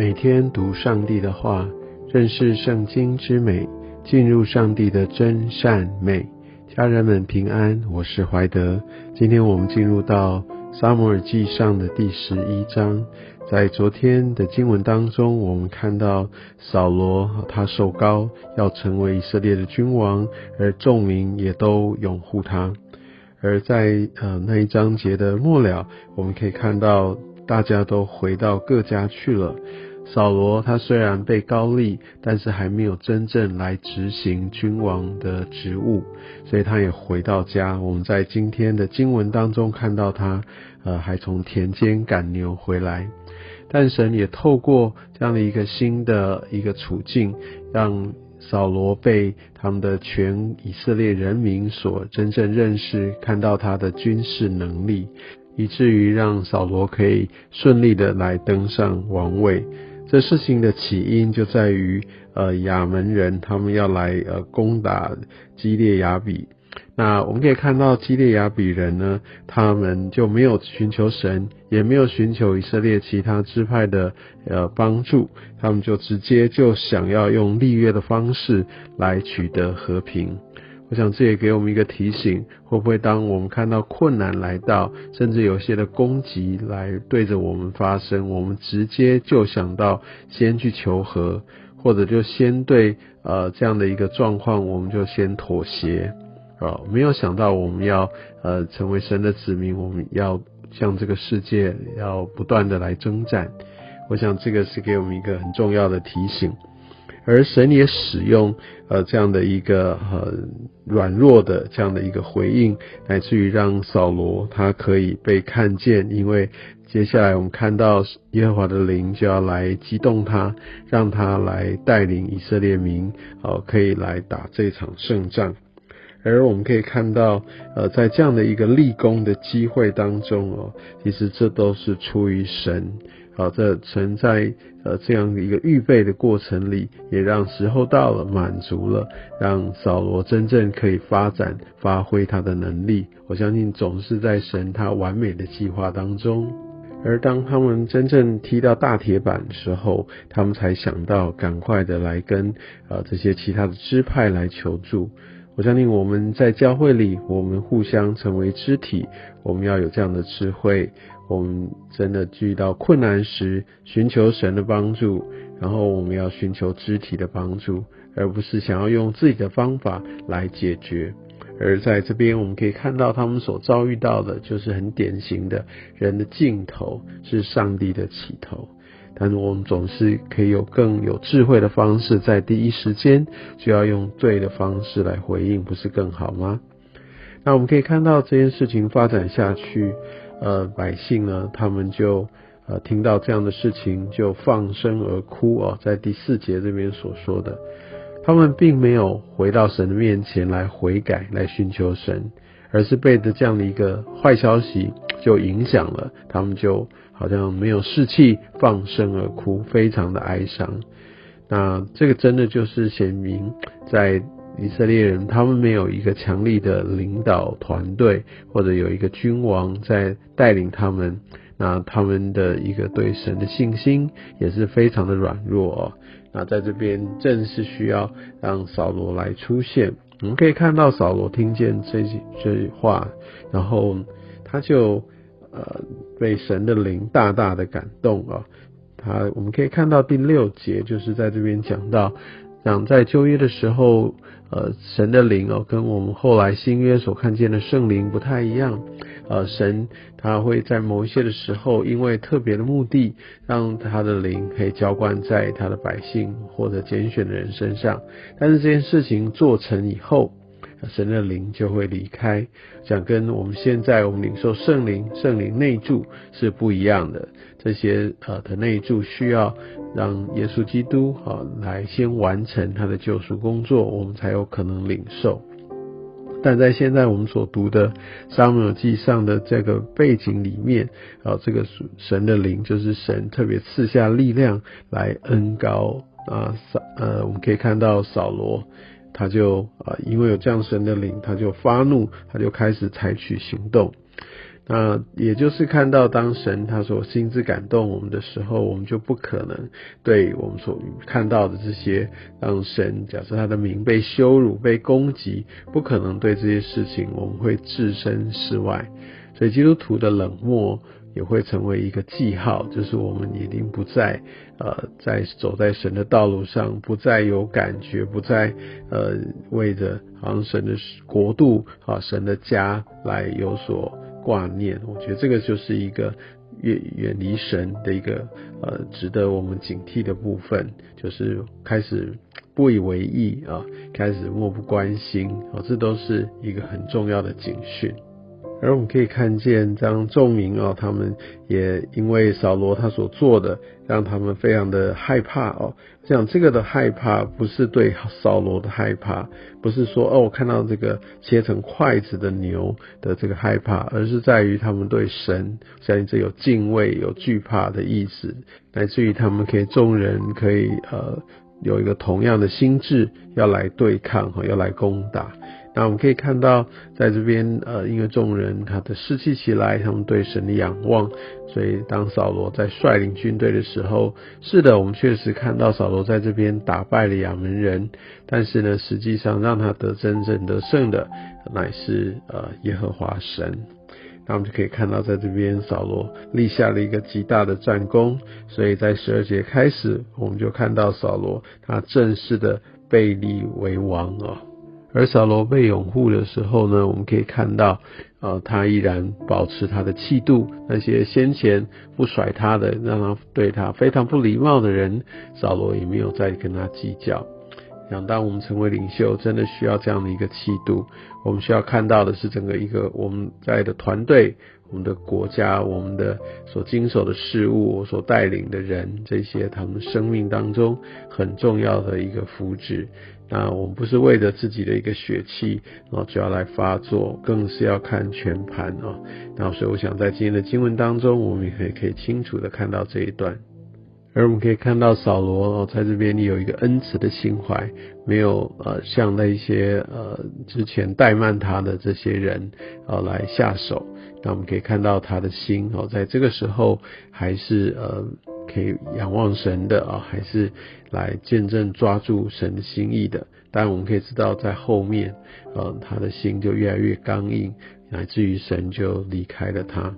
每天读上帝的话，认识圣经之美，进入上帝的真善美。家人们平安，我是怀德。今天我们进入到撒母耳记上的第十一章。在昨天的经文当中，我们看到扫罗他受高，要成为以色列的君王，而众民也都拥护他。而在呃那一章节的末了，我们可以看到大家都回到各家去了。扫罗他虽然被高立，但是还没有真正来执行君王的职务，所以他也回到家。我们在今天的经文当中看到他，呃，还从田间赶牛回来。但神也透过这样的一个新的一个处境，让扫罗被他们的全以色列人民所真正认识，看到他的军事能力，以至于让扫罗可以顺利的来登上王位。这事情的起因就在于，呃，亚门人他们要来呃攻打基列亚比。那我们可以看到基列亚比人呢，他们就没有寻求神，也没有寻求以色列其他支派的呃帮助，他们就直接就想要用立约的方式来取得和平。我想这也给我们一个提醒：会不会当我们看到困难来到，甚至有些的攻击来对着我们发生，我们直接就想到先去求和，或者就先对呃这样的一个状况，我们就先妥协啊，没有想到我们要呃成为神的子民，我们要向这个世界要不断的来征战。我想这个是给我们一个很重要的提醒。而神也使用呃这样的一个呃软弱的这样的一个回应，乃至于让扫罗他可以被看见，因为接下来我们看到耶和华的灵就要来激动他，让他来带领以色列民哦可以来打这场胜仗。而我们可以看到呃在这样的一个立功的机会当中哦，其实这都是出于神。好，这存在呃这样一个预备的过程里，也让时候到了，满足了，让扫罗真正可以发展发挥他的能力。我相信总是在神他完美的计划当中。而当他们真正踢到大铁板的时候，他们才想到赶快的来跟呃这些其他的支派来求助。我相信我们在教会里，我们互相成为肢体，我们要有这样的智慧。我们真的遇到困难时，寻求神的帮助，然后我们要寻求肢体的帮助，而不是想要用自己的方法来解决。而在这边，我们可以看到他们所遭遇到的，就是很典型的人的尽头是上帝的起头。但是我们总是可以有更有智慧的方式，在第一时间就要用对的方式来回应，不是更好吗？那我们可以看到这件事情发展下去。呃，百姓呢，他们就呃听到这样的事情，就放声而哭哦。在第四节这边所说的，他们并没有回到神的面前来悔改，来寻求神，而是被的这样的一个坏消息就影响了，他们就好像没有士气，放声而哭，非常的哀伤。那这个真的就是显明在。以色列人他们没有一个强力的领导团队，或者有一个君王在带领他们，那他们的一个对神的信心也是非常的软弱。那在这边正是需要让扫罗来出现。我们可以看到扫罗听见这句这句话，然后他就呃被神的灵大大的感动啊。他我们可以看到第六节就是在这边讲到。讲在旧约的时候，呃，神的灵哦，跟我们后来新约所看见的圣灵不太一样。呃，神他会在某一些的时候，因为特别的目的，让他的灵可以浇灌在他的百姓或者拣选的人身上。但是这件事情做成以后，神的灵就会离开，讲跟我们现在我们领受圣灵、圣灵内住是不一样的。这些呃的内住需要让耶稣基督啊来先完成他的救赎工作，我们才有可能领受。但在现在我们所读的撒母耳记上的这个背景里面啊，这个神的灵就是神特别赐下力量来恩高啊扫呃，我们可以看到扫罗。他就啊，因为有这样神的灵，他就发怒，他就开始采取行动。那也就是看到当神他所心之感动我们的时候，我们就不可能对我们所看到的这些让神假设他的名被羞辱、被攻击，不可能对这些事情我们会置身事外。所以基督徒的冷漠也会成为一个记号，就是我们已经不再呃在走在神的道路上，不再有感觉，不再呃为着好像神的国度啊、神的家来有所。挂念，我觉得这个就是一个远远离神的一个呃值得我们警惕的部分，就是开始不以为意啊，开始漠不关心啊，这都是一个很重要的警讯。而我们可以看见，这样众民哦，他们也因为扫罗他所做的，让他们非常的害怕哦。讲这个的害怕，不是对扫罗的害怕，不是说哦，我看到这个切成筷子的牛的这个害怕，而是在于他们对神，相信这有敬畏、有惧怕的意思，来自于他们可以众人可以呃有一个同样的心智，要来对抗和要来攻打。那我们可以看到，在这边，呃，因为众人他的士气起来，他们对神的仰望，所以当扫罗在率领军队的时候，是的，我们确实看到扫罗在这边打败了亚门人，但是呢，实际上让他得真正得胜的，乃是呃耶和华神。那我们就可以看到，在这边扫罗立下了一个极大的战功，所以在十二节开始，我们就看到扫罗他正式的被立为王啊。而扫罗被拥护的时候呢，我们可以看到，呃，他依然保持他的气度。那些先前不甩他的，让他对他非常不礼貌的人，扫罗也没有再跟他计较。想当我们成为领袖，真的需要这样的一个气度。我们需要看到的是整个一个我们在的团队。我们的国家，我们的所经手的事物，所带领的人，这些他们生命当中很重要的一个福祉。那我们不是为着自己的一个血气，然后就要来发作，更是要看全盘啊。那所以我想在今天的经文当中，我们也可以清楚的看到这一段。而我们可以看到扫罗哦，在这边你有一个恩慈的心怀，没有呃像那一些呃之前怠慢他的这些人呃来下手。那我们可以看到他的心哦，在这个时候还是呃可以仰望神的啊，还是来见证抓住神的心意的。但我们可以知道，在后面呃他的心就越来越刚硬。乃至于神就离开了他。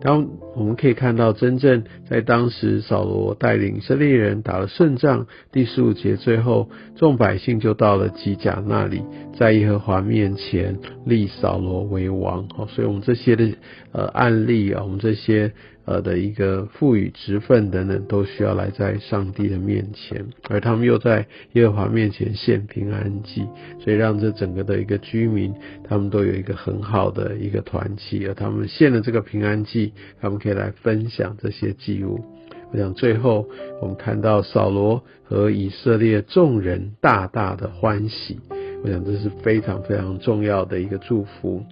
当我们可以看到，真正在当时扫罗带领以色列人打了胜仗，第十五节最后众百姓就到了基甲那里，在耶和华面前立扫罗为王。好，所以我们这些的呃案例啊，我们这些。呃的一个赋予职分等等，都需要来在上帝的面前，而他们又在耶和华面前献平安祭，所以让这整个的一个居民，他们都有一个很好的一个团契，而他们献了这个平安祭，他们可以来分享这些祭物。我想最后我们看到扫罗和以色列众人大大的欢喜，我想这是非常非常重要的一个祝福。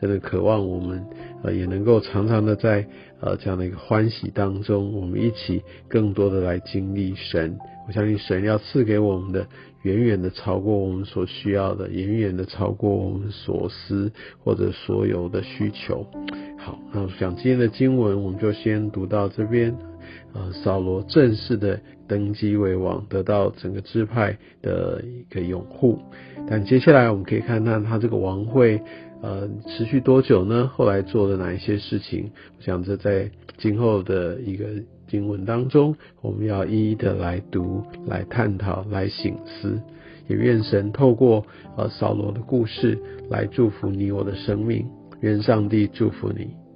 真的渴望我们呃也能够常常的在呃这样的一个欢喜当中，我们一起更多的来经历神。我相信神要赐给我们的远远的超过我们所需要的，远远的超过我们所思或者所有的需求。好，那我想今天的经文我们就先读到这边。呃，扫罗正式的登基为王，得到整个支派的一个拥护。但接下来我们可以看看他这个王会。呃，持续多久呢？后来做了哪一些事情？我想这在今后的一个经文当中，我们要一一的来读、来探讨、来醒思。也愿神透过呃扫罗的故事来祝福你我的生命。愿上帝祝福你。